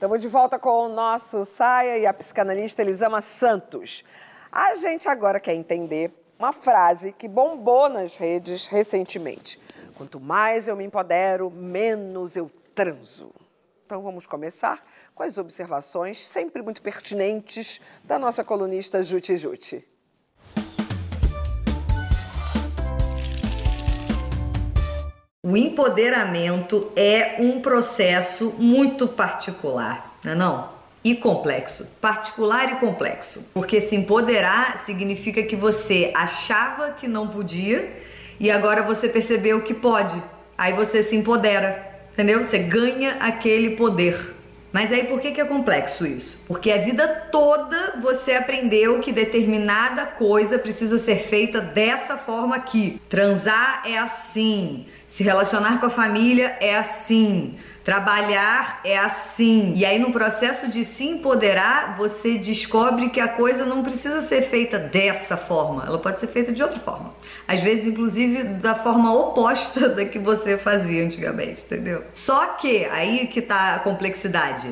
Estamos de volta com o nosso Saia e a psicanalista Elisama Santos. A gente agora quer entender uma frase que bombou nas redes recentemente. Quanto mais eu me empodero, menos eu transo. Então vamos começar com as observações, sempre muito pertinentes, da nossa colunista Juti Juti. O empoderamento é um processo muito particular, não é não? E complexo. Particular e complexo. Porque se empoderar significa que você achava que não podia e agora você percebeu que pode. Aí você se empodera, entendeu? Você ganha aquele poder. Mas aí por que, que é complexo isso? Porque a vida toda você aprendeu que determinada coisa precisa ser feita dessa forma aqui. Transar é assim, se relacionar com a família é assim, trabalhar é assim. E aí no processo de se empoderar, você descobre que a coisa não precisa ser feita dessa forma, ela pode ser feita de outra forma. Às vezes, inclusive, da forma oposta da que você fazia antigamente, entendeu? Só que aí que tá a complexidade.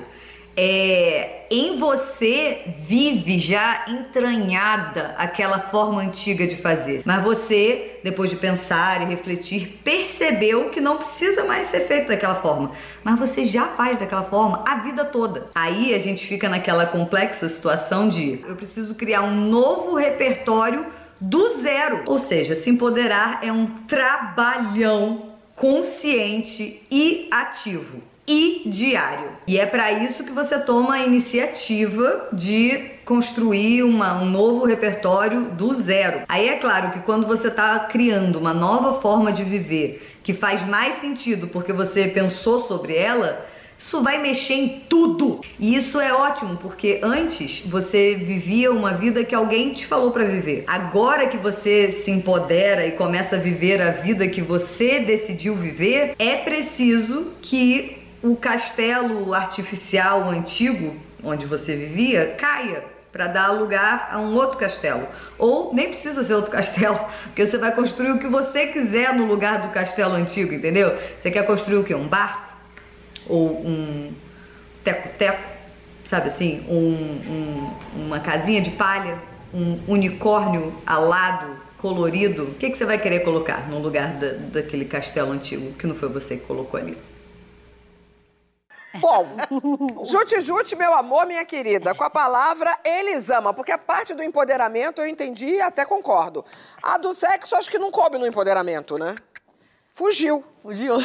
É, em você vive já entranhada aquela forma antiga de fazer. Mas você, depois de pensar e refletir, percebeu que não precisa mais ser feito daquela forma. Mas você já faz daquela forma a vida toda. Aí a gente fica naquela complexa situação de eu preciso criar um novo repertório do zero. Ou seja, se empoderar é um trabalhão consciente e ativo e diário. E é para isso que você toma a iniciativa de construir uma, um novo repertório do zero. Aí é claro que quando você está criando uma nova forma de viver que faz mais sentido porque você pensou sobre ela, isso vai mexer em tudo. E isso é ótimo, porque antes você vivia uma vida que alguém te falou para viver. Agora que você se empodera e começa a viver a vida que você decidiu viver, é preciso que o castelo artificial antigo onde você vivia caia para dar lugar a um outro castelo. Ou nem precisa ser outro castelo, porque você vai construir o que você quiser no lugar do castelo antigo, entendeu? Você quer construir o quê? Um barco? Ou um teco-teco? Sabe assim? Um, um, uma casinha de palha? Um unicórnio alado, colorido? O que, que você vai querer colocar no lugar da, daquele castelo antigo que não foi você que colocou ali? Bom, jute jute, meu amor, minha querida, com a palavra eles amam, porque a parte do empoderamento eu entendi e até concordo. A do sexo acho que não coube no empoderamento, né? Fugiu. Fugiu.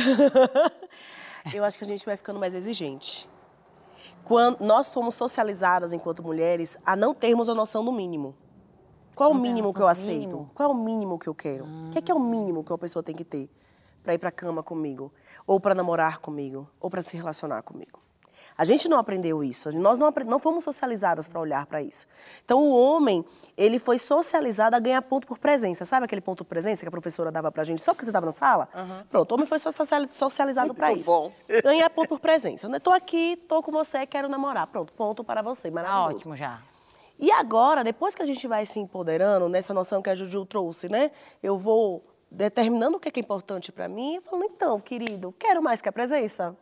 eu acho que a gente vai ficando mais exigente. Quando nós fomos socializadas enquanto mulheres a não termos a noção do mínimo. Qual o mínimo que eu aceito? Qual é o mínimo que eu quero? O que é, que é o mínimo que uma pessoa tem que ter para ir para a cama comigo? Ou para namorar comigo, ou para se relacionar comigo. A gente não aprendeu isso, nós não, não fomos socializadas para olhar para isso. Então, o homem, ele foi socializado a ganhar ponto por presença. Sabe aquele ponto por presença que a professora dava para a gente só porque você estava na sala? Uhum. Pronto, o homem foi socializado para isso. bom. Ganhar ponto por presença. Estou aqui, estou com você, quero namorar. Pronto, ponto para você, Tá maravilhoso. ótimo já. E agora, depois que a gente vai se empoderando, nessa noção que a Juju trouxe, né? Eu vou determinando o que é, importante para mim, falando, então, querido, quero mais que a presença.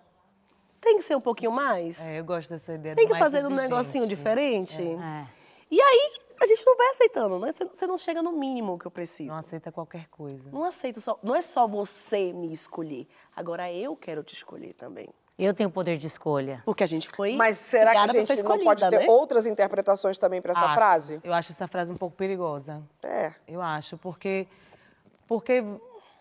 Tem que ser um pouquinho mais. É, eu gosto dessa ideia. Tem que mais fazer um exigente. negocinho diferente. É. E aí, a gente não vai aceitando, né? Você- não chega no mínimo que eu preciso. Não aceita qualquer coisa. Não aceito só, não é só você me escolher. Agora eu quero te escolher também. Eu tenho poder de escolha. Porque a gente foi Mas será que a gente não pode ter né? outras interpretações também para essa Acho. frase? Eu acho essa frase um pouco perigosa. É. Eu acho, porque, porque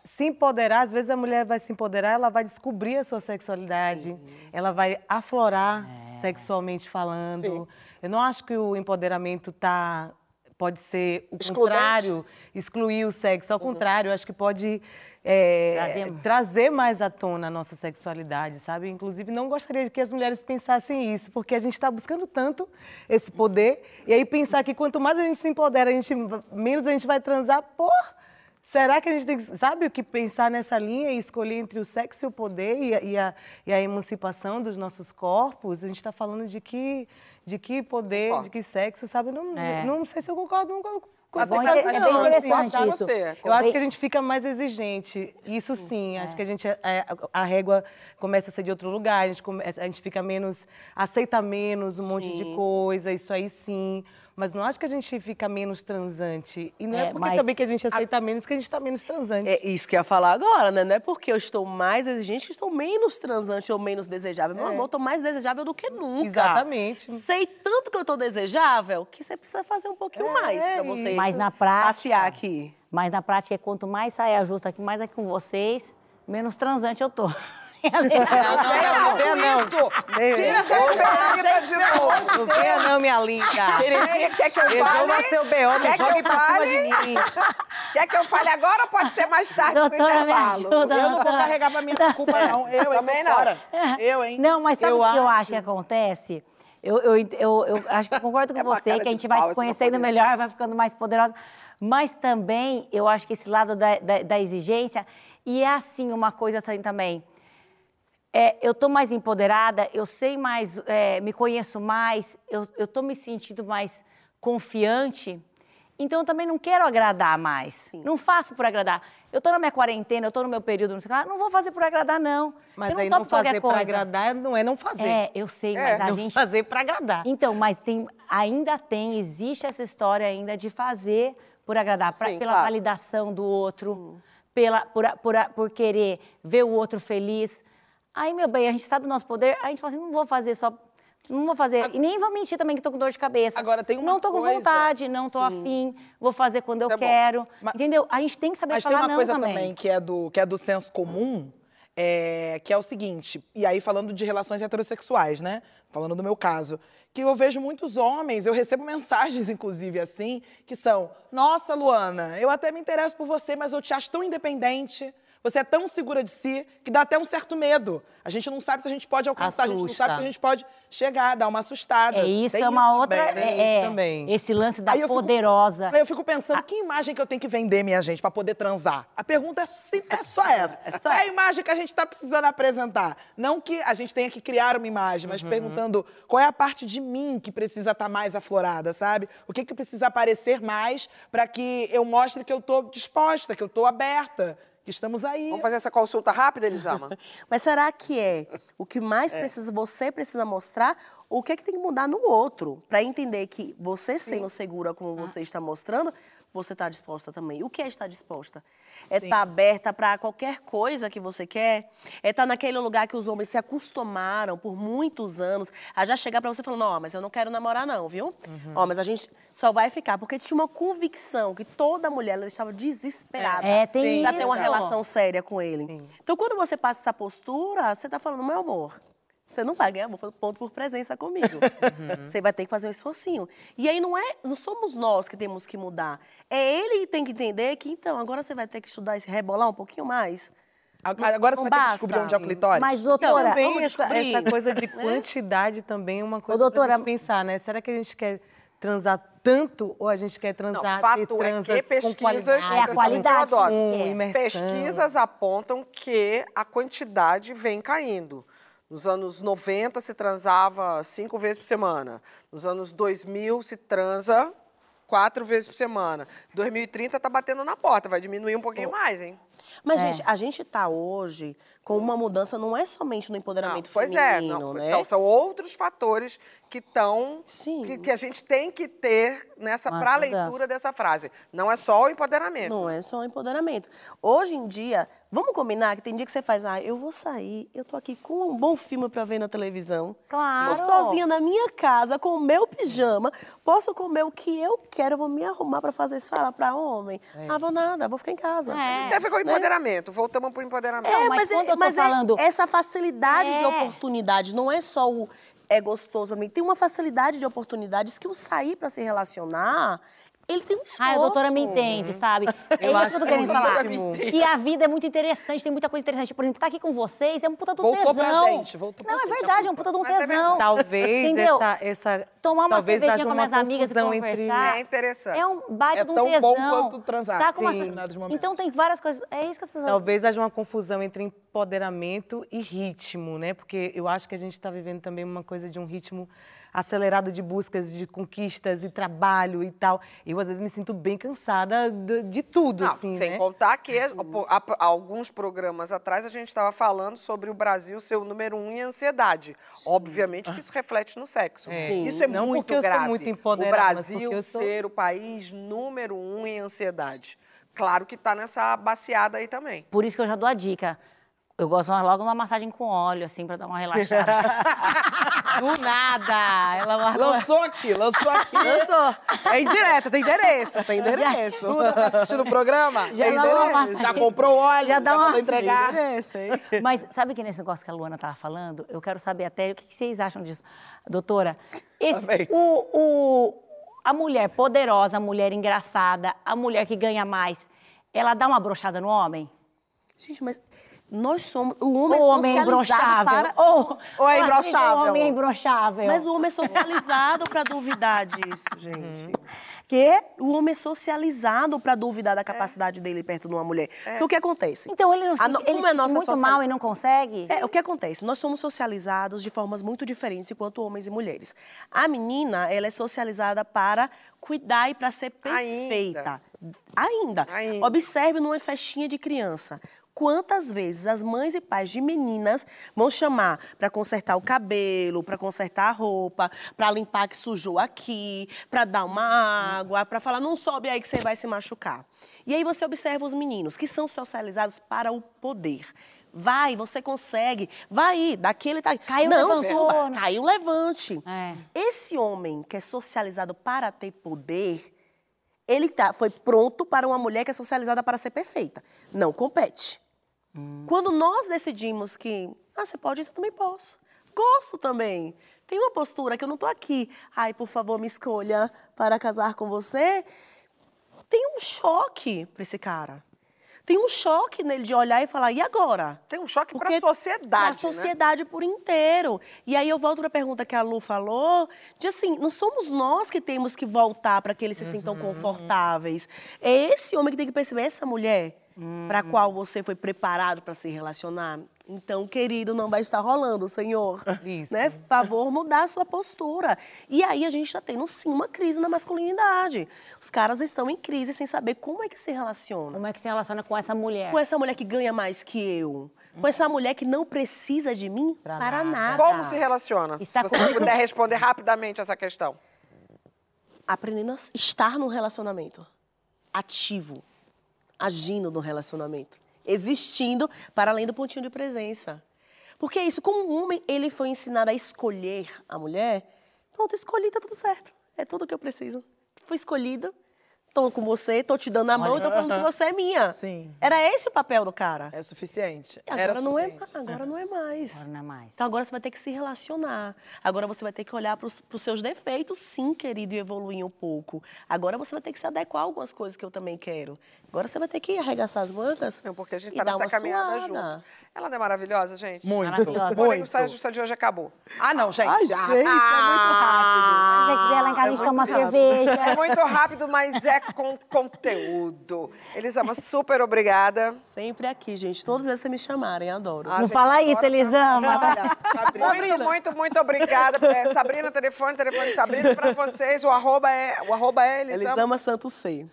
se empoderar, às vezes a mulher vai se empoderar, ela vai descobrir a sua sexualidade, ela vai aflorar sexualmente falando. Sim. Eu não acho que o empoderamento tá pode ser o Excludente. contrário, excluir o sexo. Ao contrário, eu acho que pode é, Trazer- trazer mais à tona a nossa sexualidade, sabe? Inclusive, não gostaria de que as mulheres pensassem isso, porque a gente está buscando tanto esse poder, e aí pensar que quanto mais a gente se empodera, a gente, menos a gente vai transar, pô, será que a gente tem que, sabe o que pensar nessa linha e escolher entre o sexo e o poder e a, e a, e a emancipação dos nossos corpos? A gente está falando de que, de que poder, Concordo. de que sexo, sabe? Não, É. não sei se eu concordo com com Mas essa é é não, bem assim. interessante Tá isso. você. Eu acho que a gente fica mais exigente. Isso sim, acho que a gente é, a régua começa a ser de outro lugar, a gente, come- a gente fica menos, aceita menos um monte de coisa, isso aí sim. Mas não acho que a gente fica menos transante. E não é, É, porque mas também que a gente aceita menos que a gente está menos transante. É isso que eu ia falar agora, né? Não é porque eu estou mais exigente que estou menos transante ou menos desejável. Meu amor, eu estou mais desejável do que nunca. Exatamente. Sei tanto que eu estou desejável que você precisa fazer um pouquinho mais para você Mas na prática- passear aqui. Mas na prática, quanto mais saia justa aqui, mais aqui com vocês, menos transante eu tô. Não, não, não, venha não. Tira essa coragem de novo. Não venha não, minha linda. Queridinha, quer que eu Resolva fale? seu B.O., não que jogue pra cima de mim. Quer que eu fale agora ou pode ser mais tarde no Doutora, intervalo? ajuda. Eu não vou carregar pra essa culpa, não. Eu, hein, Também não. Eu, hein? Não, mas sabe o que eu acho- que acontece? Eu, eu, eu, eu acho que eu concordo com É você, que a gente vai se conhecendo melhor, vai ficando mais poderosa. Mas também eu acho que esse lado da, da, da exigência, e é assim uma coisa assim também. É, eu tô mais empoderada, eu sei mais, é, me conheço mais, eu, tô me sentindo mais confiante. Então eu também não quero agradar mais. Não faço por agradar. Eu tô na minha quarentena, eu tô no meu período, não sei lá, não vou fazer por agradar, não. Mas eu aí topo não fazer coisa. agradar não é não fazer. É, eu sei, É, mas a não gente. fazer para agradar. Então, mas tem, ainda tem, existe essa história ainda de fazer por agradar, pra- Sim, pela claro. validação do outro, pela, por, por, por querer ver o outro feliz. Aí, meu bem, a gente sabe o nosso poder, a gente fala assim, não vou fazer só. Não vou fazer. E nem vou mentir também que tô com dor de cabeça. Agora, tem uma Não tô com coisa- vontade, não tô afim, vou fazer quando eu bom. quero. Mas- Entendeu? A gente tem que saber Mas tem falar uma não coisa também. também, que, é do, que é do senso comum, é, que é o seguinte, e aí falando de relações heterossexuais, né? Falando do meu caso, que eu vejo muitos homens, eu recebo mensagens, inclusive, assim, que são: Nossa, Luana, eu até me interesso por você, mas eu te acho tão independente. Você é tão segura de si que dá até um certo medo. A gente não sabe se a gente pode alcançar, a gente não Assusta. sabe se a gente pode chegar, dar uma assustada. É isso, Tem é uma outra. também, né? é, Tem isso é, também. Esse lance da Aí eu fico- poderosa. Aí eu fico pensando, que imagem que eu tenho que vender, minha gente, pra poder transar? A pergunta é, sim, é só essa. É, a imagem que a gente tá precisando apresentar. Não que a gente tenha que criar uma imagem, mas perguntando qual é a parte de mim que precisa estar mais aflorada, sabe? O que, que precisa aparecer mais pra que eu mostre que eu tô disposta, que eu tô aberta, que estamos aí. Vamos fazer essa consulta rápida, Elisama? Mas será que é o que mais precisa, você precisa mostrar? O que é que tem que mudar no outro? Para entender que você sendo segura como você está mostrando, você está disposta também. O que é estar disposta? É estar aberta para qualquer coisa que você quer? É estar naquele lugar que os homens se acostumaram por muitos anos a já chegar para você falando, ó, mas eu não quero namorar não, viu? Ó, mas a gente só vai ficar. Porque tinha uma convicção que toda mulher ela estava desesperada É, tem para ter uma relação séria com ele. Então, quando você passa essa postura, você está falando, meu amor, você não vai ganhar ponto por presença comigo. Você vai ter que fazer um esforcinho. E aí não é, não somos nós que temos que mudar. É ele que tem que entender que, então, agora você vai ter que estudar e se rebolar um pouquinho mais. Agora não você vai ter que basta. descobrir onde é o clitóris. Mas, Então, doutora, também vamos essa, essa coisa de quantidade também é uma coisa doutora- pra gente pensar, né? Será que a gente quer transar tanto ou a gente quer Não, transar fato ter é que transas com pesquisas, qualidade? É a eu qualidade Com é. Pesquisas apontam que a quantidade vem caindo. Nos anos 90 se transava cinco vezes por semana. Nos anos 2000 se transa quatro vezes por semana. 2030 está batendo na porta, vai diminuir um pouquinho mais, hein? Mas, É. gente, a gente está hoje com uma mudança, não é somente no empoderamento Não, pois é, feminino, não, né? então são outros fatores que estão que, que a gente tem que ter nessa para leitura dessa frase. Não é só o empoderamento. Não é só empoderamento. Hoje em dia, vamos combinar que tem dia que você faz, ah, eu vou sair, eu tô aqui com um bom filme para ver na televisão. Claro. Tô sozinha na minha casa, com o meu pijama, posso comer o que eu quero, eu vou me arrumar para fazer sala para homem. Ah, vou nada, vou ficar em casa. É. A ver com o empoderamento. Voltamos para o empoderamento. Não, mas quando eu tô mas é falando- essa facilidade de É. oportunidade, não é só o é gostoso pra mim, tem uma facilidade de oportunidades que o sair para se relacionar, ele tem um esforço. Ai, a doutora me entende, sabe? É Eu isso acho que eu tô que querendo é falar. Que a vida é muito interessante, tem muita coisa interessante. Por exemplo, estar aqui com vocês é um puta de um Voltou tesão. pra gente, voltou pra Não, é gente a verdade, é um puta de um é tesão. Talvez Entendeu? essa, essa Tomar uma talvez cervejinha com minhas amigas e confusão entre conversar. É interessante. É um baita É de um tão tesão. bom quanto transar, Tá com uma- sim, em momentos. Então tem várias coisas. É isso que as pessoas. Talvez haja uma confusão entre empoderamento e ritmo, né? Porque eu acho que a gente está vivendo também uma coisa de um ritmo acelerado de buscas, de conquistas e trabalho e tal. Eu, às vezes, me sinto bem cansada de, de tudo, Não, assim, sem né? contar que há- alguns programas atrás a gente estava falando sobre o Brasil ser o número um em ansiedade. Obviamente que isso reflete no sexo. Sim. Isso é Não muito porque eu sou muito o empoderada, mas Brasil sou- ser o país número um em ansiedade. Claro que está nessa baciada aí também. Por isso que eu já dou a dica. Eu gosto logo de uma massagem com óleo, assim, pra dar uma relaxada. Do nada! Ela marcou. Lançou aqui, lançou aqui. Lançou. É indireta, tem endereço, tem endereço. Duda tá assistindo o programa? Já Tem dá uma endereço? massagem. Já comprou óleo? Já dá já uma- mandou entregar? endereço, hein? Mas sabe que nesse negócio que a Luana estava falando? Eu quero saber até o que vocês acham disso. Doutora, esse, o, o- a mulher poderosa, a mulher engraçada, a mulher que ganha mais, ela dá uma brochada no homem? Gente, mas nós somos. O homem o é homem é socializado para. Ou, Ou é imbrochável? O homem é imbrochável. Mas o homem é socializado para duvidar disso, gente. Quê? O homem é socializado para duvidar da capacidade dele perto de uma mulher. Porque o que acontece? Então ele não se A no- ele como é nossa muito social- mal e não consegue? É, o que acontece? Nós somos socializados de formas muito diferentes enquanto homens e mulheres. A menina, ela é socializada para cuidar e para ser perfeita. Ainda. Ainda. Observe numa festinha de criança. Quantas vezes as mães e pais de meninas vão chamar para consertar o cabelo, para consertar a roupa, para limpar que sujou aqui, para dar uma água, para falar não sobe aí que você vai se machucar. E aí você observa os meninos que são socializados para o poder. Vai, você consegue. Vai aí, daqui ele tá. Caiu, Não, levantou, suba. Caiu, levante. É. Esse homem que é socializado para ter poder, ele tá, foi pronto para uma mulher que é socializada para ser perfeita. Não compete. Quando nós decidimos que, ah, você pode isso, eu também posso. Gosto também. Tem uma postura que eu não tô aqui. Ai, por favor, me escolha para casar com você. Tem um choque para esse cara. Tem um choque nele de olhar e falar, e agora? Tem um choque para a sociedade, Para a né? sociedade por inteiro. E aí eu volto para a pergunta que a Lu falou, de assim, não somos nós que temos que voltar para que eles se sintam Uhum. confortáveis. É esse homem que tem que perceber, essa mulher para a Uhum. qual você foi preparado para se relacionar. Então, querido, não vai estar rolando, senhor. Isso. Né? Favor mudar a sua postura. E aí a gente está tendo sim uma crise na masculinidade. Os caras estão em crise sem saber como é que se relaciona Como é que se relaciona com essa mulher? com essa mulher que ganha mais que eu, com essa mulher que não precisa de mim Pra para, nada. nada. Como se relaciona? Está Se você com- puder responder rapidamente essa questão. Aprendendo a estar num relacionamento ativo, agindo no relacionamento, existindo para além do pontinho de presença. Porque é isso, como o homem, ele foi ensinado a escolher a mulher, pronto, escolhi, tá tudo certo. É tudo que eu preciso. Fui escolhido, tô com você, tô te dando a mão e tô falando que você é minha. Sim. Era esse o papel do cara. É suficiente. Agora Era não é, suficiente. agora não é mais. Agora não é mais. Então agora você vai ter que se relacionar. Agora você vai ter que olhar para os seus defeitos, sim, querido, e evoluir um pouco. Agora você vai ter que se adequar a algumas coisas que eu também quero. Agora você vai ter que arregaçar as mangas. Não, porque a gente e tá nessa uma caminhada suada. junto. Ela não é maravilhosa, gente? Muito, Maravilhosa. O muito. Saia Justa de hoje acabou. Ah, não, gente. Ai, ah, gente, é muito rápido. Se você quiser lá em casa, a gente toma uma É cerveja. muito rápido, mas é com conteúdo. Elisama, super obrigada. Sempre aqui, gente. Vezes que me chamarem, adoro. Ah, Não gente, fala isso, Elisama. Muito, muito, muito obrigada. É, Sabrina, telefone, telefone Sabrina para vocês. O arroba é, o arroba é Elisama. Elisama Santos C.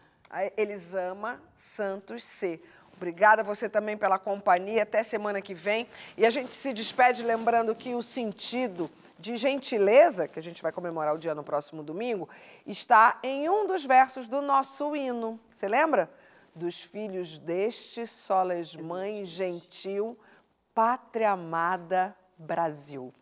Elisama Santos C. Obrigada a você também pela companhia. Até semana que vem. E a gente se despede lembrando que o sentido de gentileza, que a gente vai comemorar o dia no próximo domingo, está em um dos versos do nosso hino. Você lembra? Dos filhos deste, soles mãe gentil, pátria amada Brasil.